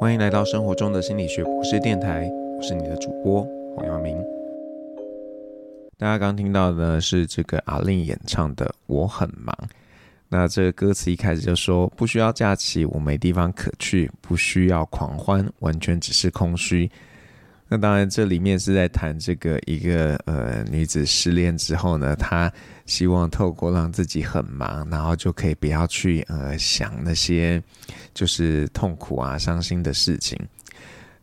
欢迎来到生活中的心理学博士电台，我是你的主播黄耀明。大家刚听到的是这个阿令演唱的《我很忙》。那这个歌词一开始就说：“不需要假期，我没地方可去；不需要狂欢，完全只是空虚。”那当然，这里面是在谈这个一个呃女子失恋之后呢，她希望透过让自己很忙，然后就可以不要去呃想那些就是痛苦啊、伤心的事情。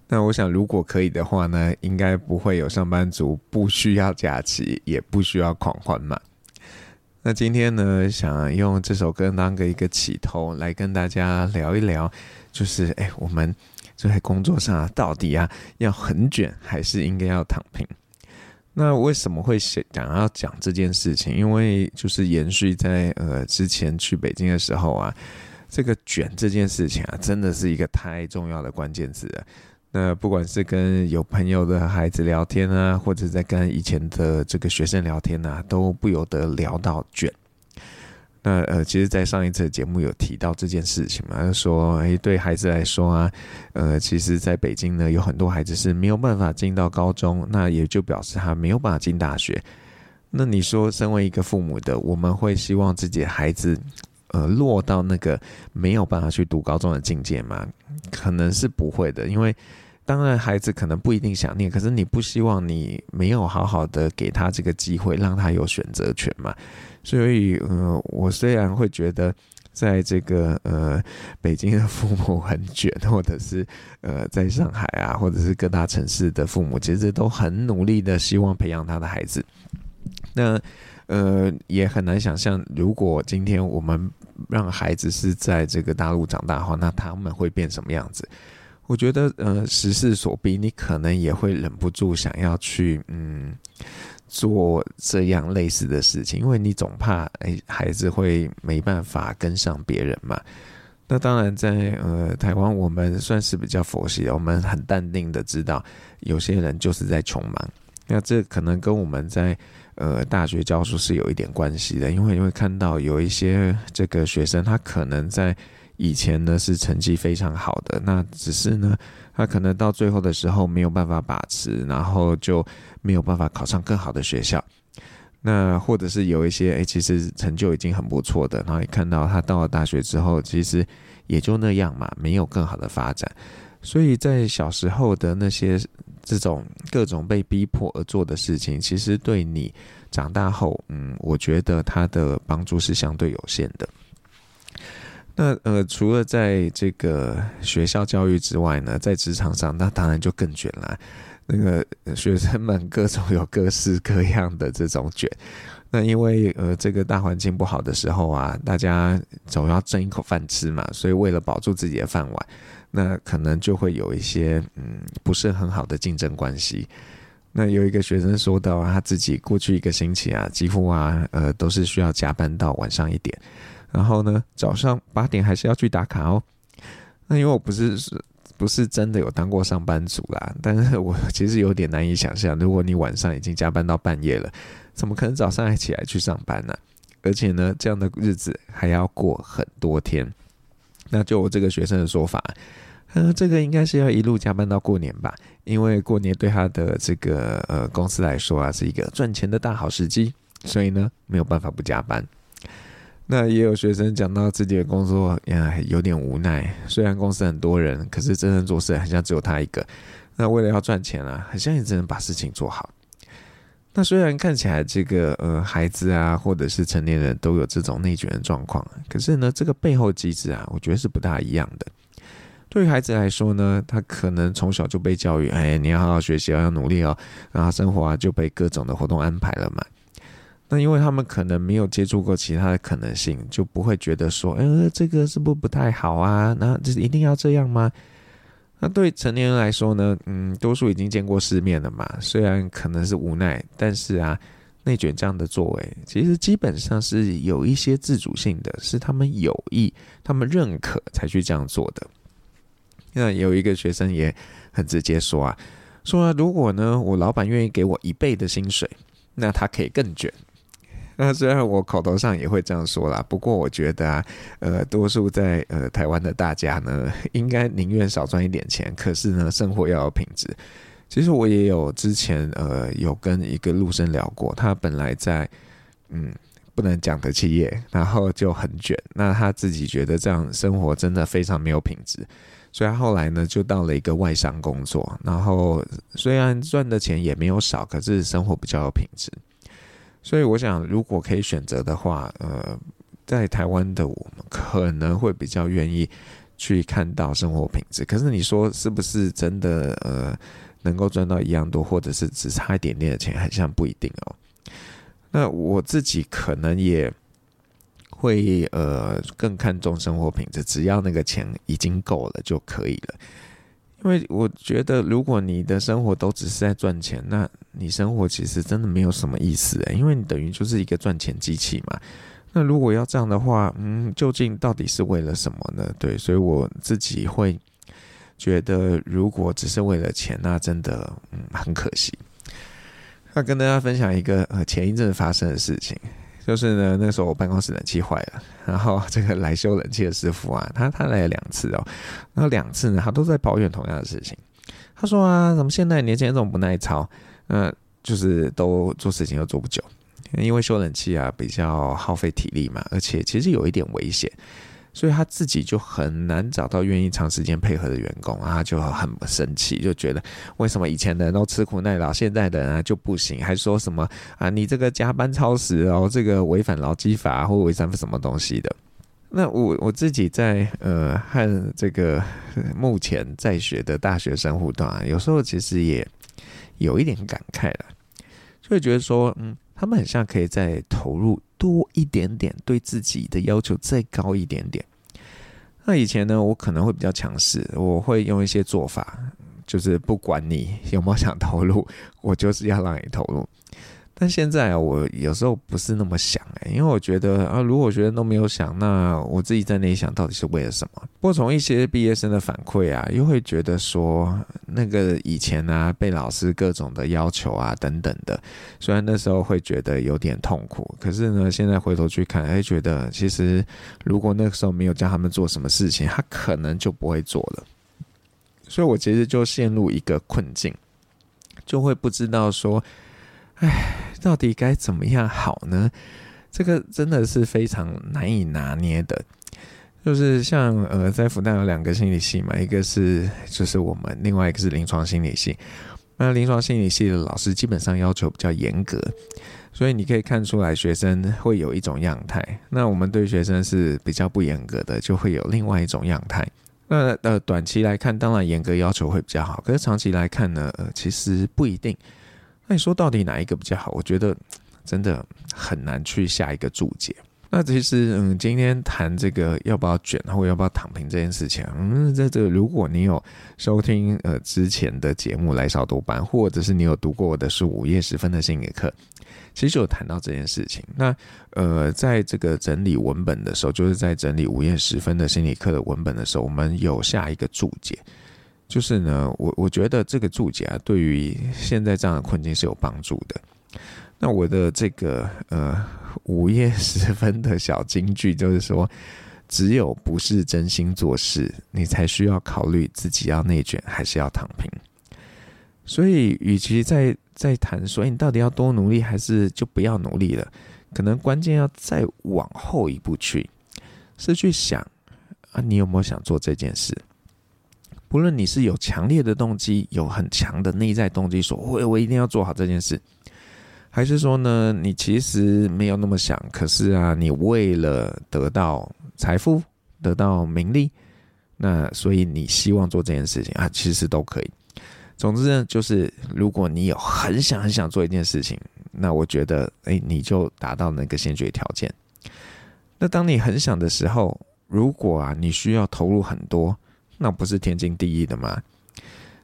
那我想，如果可以的话呢，应该不会有上班族不需要假期，也不需要狂欢嘛。那今天呢，想用这首歌当个一个起头，来跟大家聊一聊，就是哎，我们就在工作上啊，到底啊要很卷，还是应该要躺平？那为什么会想要讲这件事情？因为就是延续在呃之前去北京的时候啊，这个卷这件事情啊，真的是一个太重要的关键词了。那不管是跟有朋友的孩子聊天啊，或者在跟以前的这个学生聊天啊，都不由得聊到卷。那呃，其实，在上一次节目有提到这件事情嘛，就说，哎，对孩子来说啊，呃，其实在北京呢，有很多孩子是没有办法进到高中，那也就表示他没有办法进大学。那你说，身为一个父母的，我们会希望自己的孩子，呃，落到那个没有办法去读高中的境界吗？可能是不会的，因为。当然，孩子可能不一定想念，可是你不希望你没有好好的给他这个机会，让他有选择权嘛。所以，呃，我虽然会觉得，在这个呃北京的父母很卷，或者是呃在上海啊，或者是各大城市的父母，其实都很努力的希望培养他的孩子。那呃也很难想象，如果今天我们让孩子是在这个大陆长大的话，那他们会变什么样子？我觉得，呃，时势所逼，你可能也会忍不住想要去，嗯，做这样类似的事情，因为你总怕，哎，孩子会没办法跟上别人嘛。那当然在，在呃台湾，我们算是比较佛系，我们很淡定的知道，有些人就是在穷忙。那这可能跟我们在呃大学教书是有一点关系的，因为你会看到有一些这个学生，他可能在。以前呢是成绩非常好的，那只是呢，他可能到最后的时候没有办法把持，然后就没有办法考上更好的学校。那或者是有一些诶，其实成就已经很不错的，然后一看到他到了大学之后，其实也就那样嘛，没有更好的发展。所以在小时候的那些这种各种被逼迫而做的事情，其实对你长大后，嗯，我觉得他的帮助是相对有限的。那呃，除了在这个学校教育之外呢，在职场上，那当然就更卷了。那个学生们各种有各式各样的这种卷。那因为呃，这个大环境不好的时候啊，大家总要挣一口饭吃嘛，所以为了保住自己的饭碗，那可能就会有一些嗯，不是很好的竞争关系。那有一个学生说到，他自己过去一个星期啊，几乎啊，呃，都是需要加班到晚上一点。然后呢，早上八点还是要去打卡哦。那因为我不是不是真的有当过上班族啦，但是我其实有点难以想象，如果你晚上已经加班到半夜了，怎么可能早上还起来去上班呢？而且呢，这样的日子还要过很多天。那就我这个学生的说法，呃，这个应该是要一路加班到过年吧，因为过年对他的这个呃公司来说啊，是一个赚钱的大好时机，所以呢，没有办法不加班。那也有学生讲到自己的工作呀，有点无奈。虽然公司很多人，可是真正做事好像只有他一个。那为了要赚钱啊，好像也只能把事情做好。那虽然看起来这个呃孩子啊，或者是成年人都有这种内卷的状况，可是呢，这个背后机制啊，我觉得是不大一样的。对于孩子来说呢，他可能从小就被教育，哎，你要好好学习，要努力哦，然后生活啊就被各种的活动安排了嘛。那因为他们可能没有接触过其他的可能性，就不会觉得说，呃，这个是不是不太好啊？那这一定要这样吗？那对成年人来说呢，嗯，多数已经见过世面了嘛。虽然可能是无奈，但是啊，内卷这样的作为，其实基本上是有一些自主性的，是他们有意、他们认可才去这样做的。那有一个学生也很直接说啊，说，如果呢，我老板愿意给我一倍的薪水，那他可以更卷。那虽然我口头上也会这样说啦，不过我觉得啊，呃，多数在呃台湾的大家呢，应该宁愿少赚一点钱，可是呢，生活要有品质。其实我也有之前呃有跟一个陆生聊过，他本来在嗯不能讲的企业，然后就很卷，那他自己觉得这样生活真的非常没有品质，所以后来呢就到了一个外商工作，然后虽然赚的钱也没有少，可是生活比较有品质。所以我想，如果可以选择的话，呃，在台湾的我们可能会比较愿意去看到生活品质。可是你说是不是真的呃能够赚到一样多，或者是只差一点点的钱，好像不一定哦。那我自己可能也会呃更看重生活品质，只要那个钱已经够了就可以了。因为我觉得，如果你的生活都只是在赚钱，那你生活其实真的没有什么意思诶，因为你等于就是一个赚钱机器嘛。那如果要这样的话，嗯，究竟到底是为了什么呢？对，所以我自己会觉得，如果只是为了钱，那真的嗯很可惜。那跟大家分享一个呃前一阵发生的事情。就是呢，那时候我办公室冷气坏了，然后这个来修冷气的师傅啊，他他来了两次哦，然后两次呢，他都在抱怨同样的事情。他说啊，怎么现在年轻人这么不耐操？嗯，就是都做事情又做不久，因为修冷气啊比较耗费体力嘛，而且其实有一点危险。所以他自己就很难找到愿意长时间配合的员工啊，就很生气，就觉得为什么以前的人都吃苦耐劳，现在的人啊就不行，还说什么啊你这个加班超时哦，这个违反劳基法或违反什么东西的。那我我自己在呃和这个目前在学的大学生互动啊，有时候其实也有一点感慨了，就会觉得说嗯。他们很像可以再投入多一点点，对自己的要求再高一点点。那以前呢，我可能会比较强势，我会用一些做法，就是不管你有没有想投入，我就是要让你投入。但现在啊，我有时候不是那么想哎，因为我觉得啊，如果学生都没有想，那我自己在那里想到底是为了什么？不过从一些毕业生的反馈啊，又会觉得说，那个以前啊，被老师各种的要求啊等等的，虽然那时候会觉得有点痛苦，可是呢，现在回头去看，哎，觉得其实如果那个时候没有叫他们做什么事情，他可能就不会做了。所以我其实就陷入一个困境，就会不知道说。唉，到底该怎么样好呢？这个真的是非常难以拿捏的。就是像呃，在复旦有两个心理系嘛，一个是就是我们，另外一个是临床心理系。那临床心理系的老师基本上要求比较严格，所以你可以看出来学生会有一种样态。那我们对学生是比较不严格的，就会有另外一种样态。那呃，短期来看，当然严格要求会比较好，可是长期来看呢，呃，其实不一定。那你说到底哪一个比较好？我觉得 真的很难去下一个注解。那其实，嗯，今天谈这个要不要卷或要不要躺平这件事情，嗯，在这如果你有收听呃之前的节目来少读班，或者是你有读过我的书《午夜时分的心理课》，其实有谈到这件事情。那呃，在这个整理文本的时候，就是在整理《午夜时分的心理课》的文本的时候，我们有下一个注解。就是呢，我我觉得这个注解啊，对于现在这样的困境是有帮助的。那我的这个呃午夜时分的小金句，就是说，只有不是真心做事，你才需要考虑自己要内卷还是要躺平。所以，与其在在谈说，你到底要多努力，还是就不要努力了，可能关键要再往后一步去，是去想啊，你有没有想做这件事？不论你是有强烈的动机，有很强的内在动机，说我我一定要做好这件事，还是说呢，你其实没有那么想，可是啊，你为了得到财富、得到名利，那所以你希望做这件事情啊，其实都可以。总之呢，就是如果你有很想很想做一件事情，那我觉得，哎，你就达到那个先决条件。那当你很想的时候，如果啊，你需要投入很多。那不是天经地义的吗？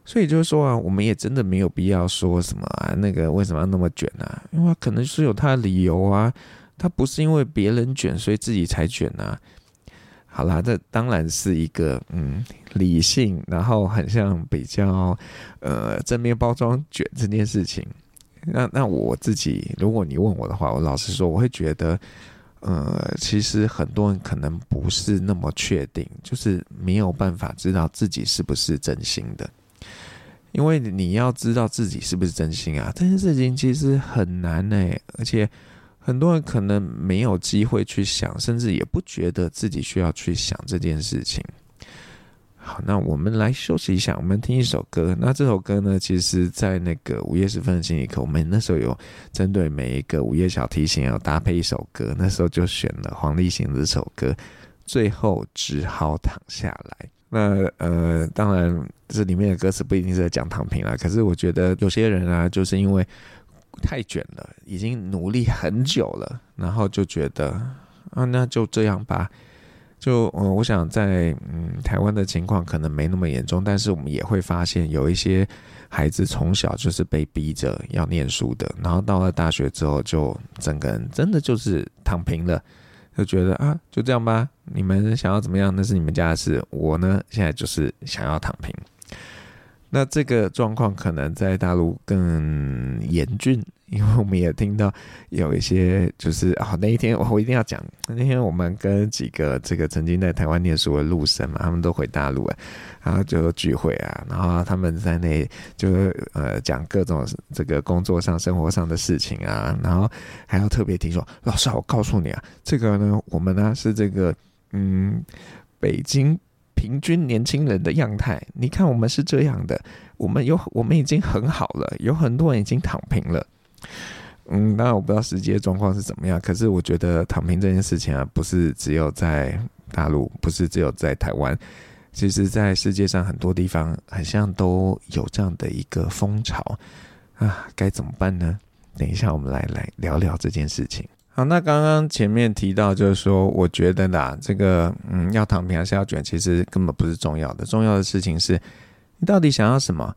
所以就是说啊，我们也真的没有必要说什么啊，那个为什么要那么卷啊？因为可能是有他的理由啊，他不是因为别人卷所以自己才卷啊。好啦，这当然是一个嗯理性，然后很像比较呃正面包装卷这件事情。那那我自己，如果你问我的话，我老实说，我会觉得，呃，其实很多人可能不是那么确定，就是没有办法知道自己是不是真心的。因为你要知道自己是不是真心啊，这件事情其实很难呢，而且很多人可能没有机会去想，甚至也不觉得自己需要去想这件事情。好，那我们来休息一下，我们听一首歌。那这首歌呢，其实，在那个午夜时分的心理课，我们那时候有针对每一个午夜小提醒，要搭配一首歌。那时候就选了黄立行这首歌，最后只好躺下来。那呃，当然这里面的歌词不一定是在讲躺平啦，可是我觉得有些人啊，就是因为太卷了，已经努力很久了，然后就觉得啊，那就这样吧。就嗯，我想在嗯台湾的情况可能没那么严重，但是我们也会发现有一些孩子从小就是被逼着要念书的，然后到了大学之后，就整个人真的就是躺平了，就觉得啊，就这样吧，你们想要怎么样那是你们家的事，我呢现在就是想要躺平。那这个状况可能在大陆更严峻。因为我们也听到有一些，就是啊、那一天我一定要讲，那天我们跟几个这个曾经在台湾念书的陆生嘛，他们都回大陆了，然后就聚会啊，然后他们在那就呃讲各种这个工作上、生活上的事情啊，然后还要特别提说，老师，我告诉你啊，这个呢，我们呢是这个嗯，北京平均年轻人的样态，你看我们是这样的，我们有我们已经很好了，有很多人已经躺平了。嗯，当然我不知道实际的状况是怎么样，可是我觉得躺平这件事情啊，不是只有在大陆，不是只有在台湾，其实在世界上很多地方，好像都有这样的一个风潮啊，该怎么办呢？等一下我们来来聊聊这件事情。好，那刚刚前面提到就是说，我觉得啦，这个嗯，要躺平还是要卷，其实根本不是重要的，重要的事情是你到底想要什么。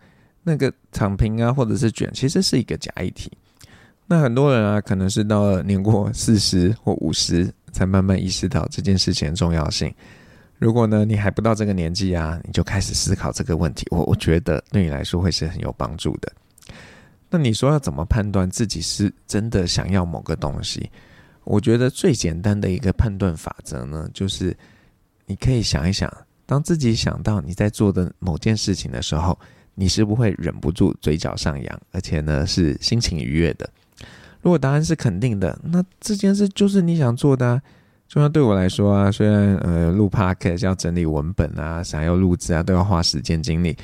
那个躺平啊，或者是卷，其实是一个假议题。那很多人啊，可能是到了年过四十 或五十，才慢慢意识到这件事情的重要性。如果呢，你还不到这个年纪啊，你就开始思考这个问题，我我觉得对你来说会是很有帮助的。那你说要怎么判断自己是真的想要某个东西？我觉得最简单的一个判断法则呢，就是你可以想一想，当自己想到你在做的某件事情的时候。你是不会忍不住嘴角上扬，而且呢是心情愉悦的。如果答案是肯定的，那这件事就是你想做的啊。就像对我来说啊，虽然呃录 podcast 要整理文本啊，想要录制啊，都要花时间精力，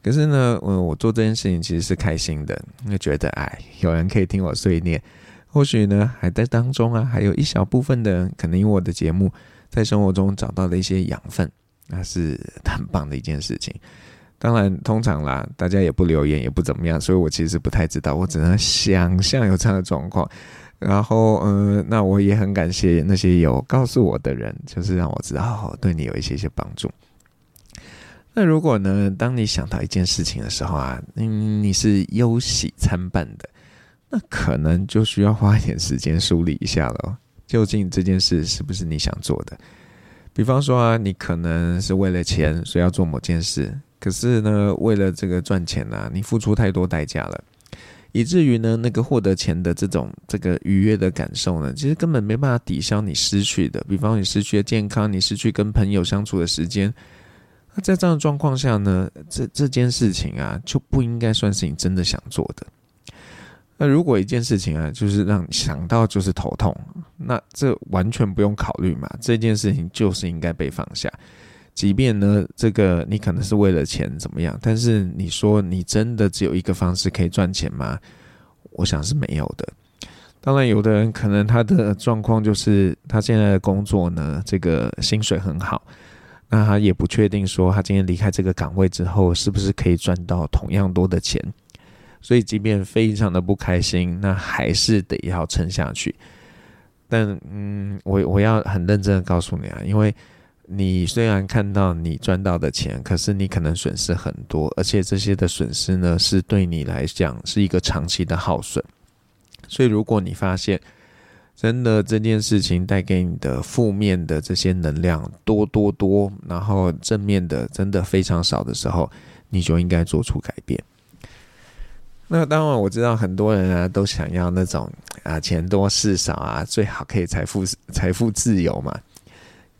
可是呢，呃，我做这件事情其实是开心的，因为觉得哎，有人可以听我碎念，或许呢还在当中啊，还有一小部分的人可能因为我的节目在生活中找到了一些养分，那是很棒的一件事情。当然，通常啦，大家也不留言，也不怎么样，所以我其实不太知道，我只能想象有这样的状况。然后，嗯、那我也很感谢那些有告诉我的人，就是让我知道，对你有一些些帮助。那如果呢，当你想到一件事情的时候啊，嗯，你是忧喜参半的，那可能就需要花一点时间梳理一下了，究竟这件事是不是你想做的？比方说啊，你可能是为了钱，所以要做某件事。可是呢，为了这个赚钱、啊，你付出太多代价了，以至于呢，那个获得钱的这种这个愉悦的感受呢，其实根本没办法抵消你失去的。比方你失去了健康，你失去跟朋友相处的时间。那在这样的状况下呢，这这件事情啊，就不应该算是你真的想做的。那如果一件事情啊，就是让你想到就是头痛，那这完全不用考虑嘛，这件事情就是应该被放下。即便呢，这个你可能是为了钱怎么样，但是你说你真的只有一个方式可以赚钱吗？我想是没有的。当然，有的人可能他的状况就是他现在的工作呢，这个薪水很好，那他也不确定说他今天离开这个岗位之后是不是可以赚到同样多的钱，所以即便非常的不开心，那还是得要撑下去。但嗯，我我要很认真的告诉你啊，因为。你虽然看到你赚到的钱，可是你可能损失很多，而且这些的损失呢，是对你来讲是一个长期的耗损。所以，如果你发现真的这件事情带给你的负面的这些能量多多多，然后正面的真的非常少的时候，你就应该做出改变。那当然我知道很多人啊都想要那种啊钱多事少啊，最好可以财富财富自由嘛。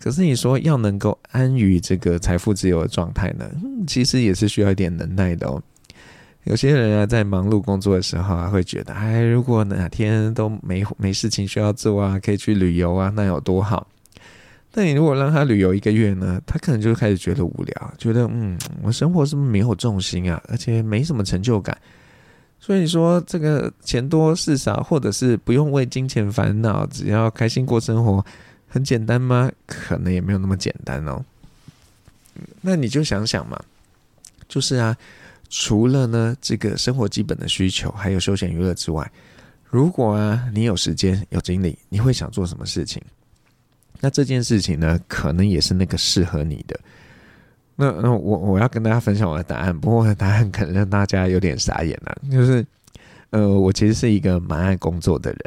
可是你说要能够安于这个财富自由的状态呢，其实也是需要一点能耐的哦。有些人啊，在忙碌工作的时候啊，会觉得，哎，如果哪天都没没事情需要做啊，可以去旅游啊，那有多好。但你如果让他旅游一个月呢，他可能就开始觉得无聊，觉得，嗯，我生活是不是没有重心啊，而且没什么成就感。所以你说这个钱多事少，或者是不用为金钱烦恼，只要开心过生活，很简单吗？可能也没有那么简单哦。那你就想想嘛，就是啊。除了呢，这个生活基本的需求，还有休闲娱乐之外，如果啊你有时间有精力，你会想做什么事情？那这件事情呢，可能也是那个适合你的。那那我我要跟大家分享我的答案，不过我的答案可能让大家有点傻眼了，就是呃，我其实是一个蛮爱工作的人，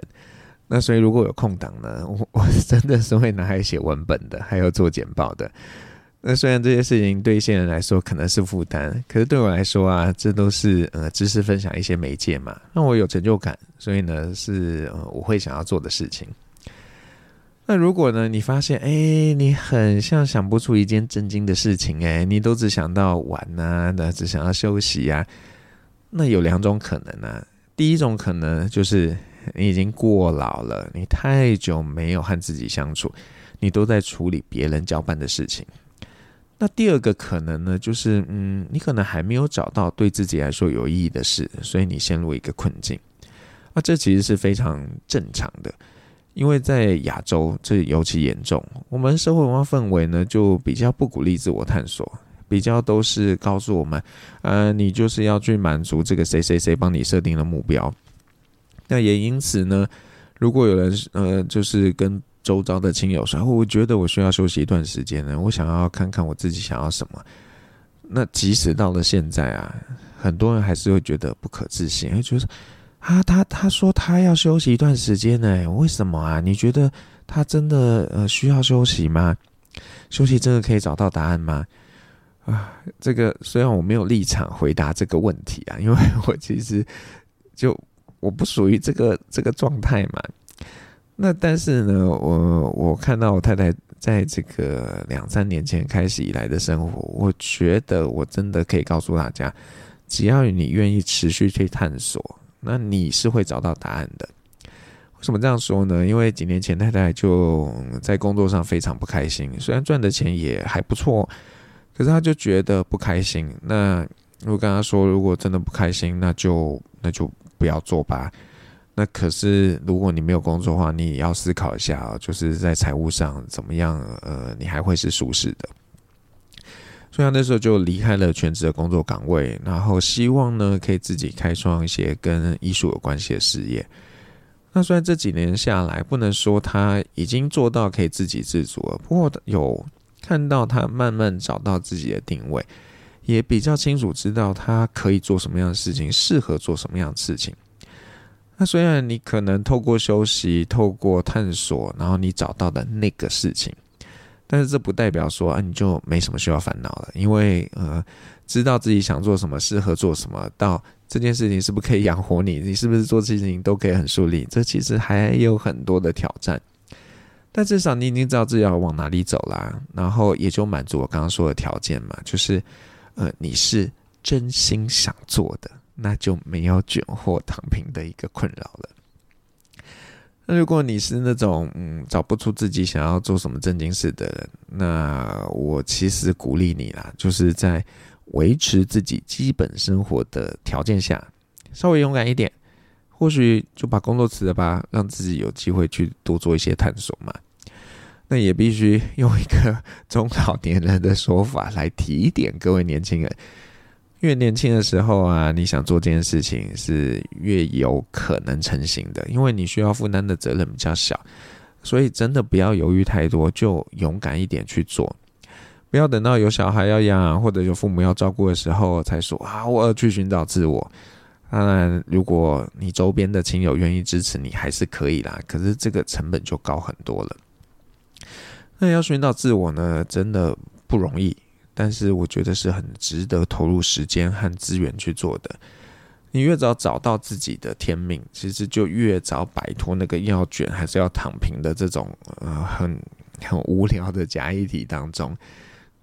那所以如果有空档呢，我我真的是会拿来写文本的，还有做简报的。那虽然这些事情对一些人来说可能是负担，可是对我来说啊，这都是呃知识分享一些媒介嘛，让我有成就感，所以呢是呃我会想要做的事情。那如果呢你发现哎、你很像想不出一件正经的事情哎、你都只想到玩啊，那只想要休息啊，那有两种可能呢、第一种可能就是你已经过劳了，你太久没有和自己相处，你都在处理别人交办的事情。那第二个可能呢，就是嗯，你可能还没有找到对自己来说有意义的事，所以你陷入一个困境。那这其实是非常正常的，因为在亚洲这尤其严重，我们社会文化氛围呢就比较不鼓励自我探索，比较都是告诉我们，呃，你就是要去满足这个谁谁谁帮你设定的目标。那也因此呢，如果有人呃，就是跟周遭的亲友说：“我觉得我需要休息一段时间呢，我想要看看我自己想要什么。”那即使到了现在啊，很多人还是会觉得不可置信，会觉得啊，他他说他要休息一段时间呢，为什么啊？你觉得他真的呃需要休息吗？休息真的可以找到答案吗？啊，这个虽然我没有立场回答这个问题啊，因为 我其实就我不属于这个这个状态嘛。那但是呢，我我看到我太太在这个两三年前开始以来的生活，我觉得我真的可以告诉大家，只要你愿意持续去探索，那你是会找到答案的。为什么这样说呢？因为几年前太太就在工作上非常不开心，虽然赚的钱也还不错，可是她就觉得不开心。那我跟她说，如果真的不开心，那就那就不要做吧。那可是，如果你没有工作的话，你也要思考一下啊，就是在财务上怎么样？呃，你还会是舒适的。所以那时候就离开了全职的工作岗位，然后希望呢，可以自己开创一些跟艺术有关系的事业。那虽然这几年下来，不能说他已经做到可以自给自足了，不过有看到他慢慢找到自己的定位，也比较清楚知道他可以做什么样的事情，适合做什么样的事情。那虽然你可能透过休息、透过探索，然后你找到的那个事情，但是这不代表说啊你就没什么需要烦恼了，因为呃，知道自己想做什么、适合做什么，到这件事情是不是可以养活你，你是不是做事情都可以很顺利，这其实还有很多的挑战。但至少你已经知道自己要往哪里走啦，然后也就满足我刚刚说的条件嘛，就是呃，你是真心想做的。那就没有卷货躺平的一个困扰了。那如果你是那种嗯找不出自己想要做什么正经事的人，那我其实鼓励你啦，就是在维持自己基本生活的条件下，稍微勇敢一点，或许就把工作辞了吧，让自己有机会去多做一些探索嘛。那也必须用一个中老年人的说法来提点各位年轻人。越年轻的时候啊，你想做这件事情是越有可能成型的，因为你需要负担的责任比较小，所以真的不要犹豫太多，就勇敢一点去做，不要等到有小孩要养或者有父母要照顾的时候才说啊，我要去寻找自我。当然，如果你周边的亲友愿意支持你，还是可以啦，可是这个成本就高很多了。那要寻找自我呢，真的不容易。但是我觉得是很值得投入时间和资源去做的。你越早找到自己的天命，其实就越早摆脱那个要卷还是要躺平的这种呃很很无聊的假议题当中。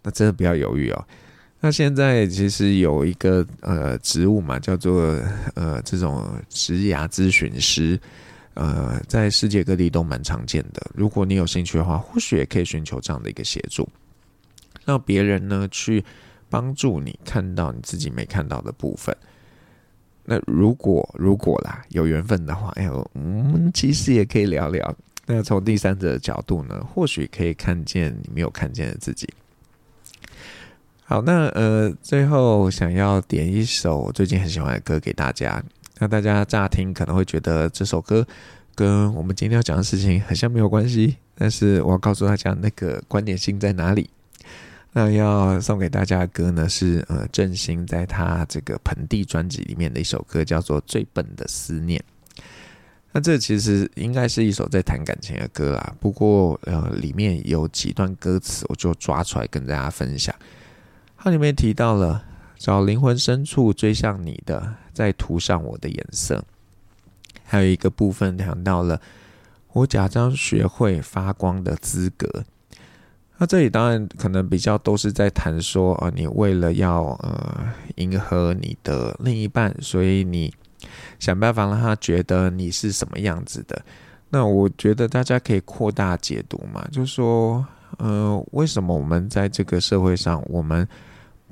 那真的不要犹豫哦。那现在其实有一个呃职务嘛，叫做呃这种职涯咨询师，呃，在世界各地都蛮常见的。如果你有兴趣的话，或许也可以寻求这样的一个协助，让别人呢去帮助你看到你自己没看到的部分。那如果如果啦有缘分的话，哎呦，嗯，其实也可以聊聊。那从第三者的角度呢，或许可以看见你没有看见的自己。好，那呃，最后想要点一首我最近很喜欢的歌给大家。那大家乍听可能会觉得这首歌跟我们今天要讲的事情好像没有关系，但是我要告诉大家那个关联性在哪里。那要送给大家的歌呢，是呃郑兴在他这个盆地专辑里面的一首歌，叫做《最笨的思念》。那这其实应该是一首在谈感情的歌啦，不过呃里面有几段歌词，我就抓出来跟大家分享。它里面提到了找灵魂深处追向你的，再涂上我的颜色。还有一个部分谈到了我假装学会发光的资格。那这里当然可能比较都是在谈说啊，你为了要呃迎合你的另一半，所以你想办法让他觉得你是什么样子的。那我觉得大家可以扩大解读嘛，就是说呃，为什么我们在这个社会上，我们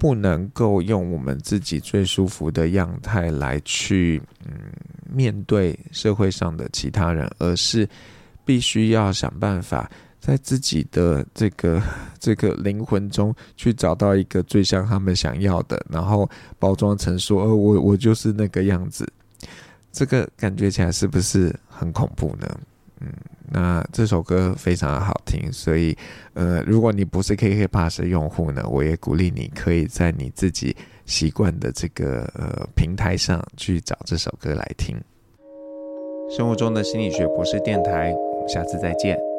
不能够用我们自己最舒服的样态来去嗯面对社会上的其他人，而是必须要想办法在自己的这个 这个灵魂中去找到一个最像他们想要的，然后包装成说，呃，我我就是那个样子，这个感觉起来是不是很恐怖呢？嗯。那这首歌非常的好听，所以，呃，如果你不是 KK Pass 的用户呢，我也鼓励你可以在你自己习惯的这个呃平台上去找这首歌来听。生活中的心理学博士电台，我们下次再见。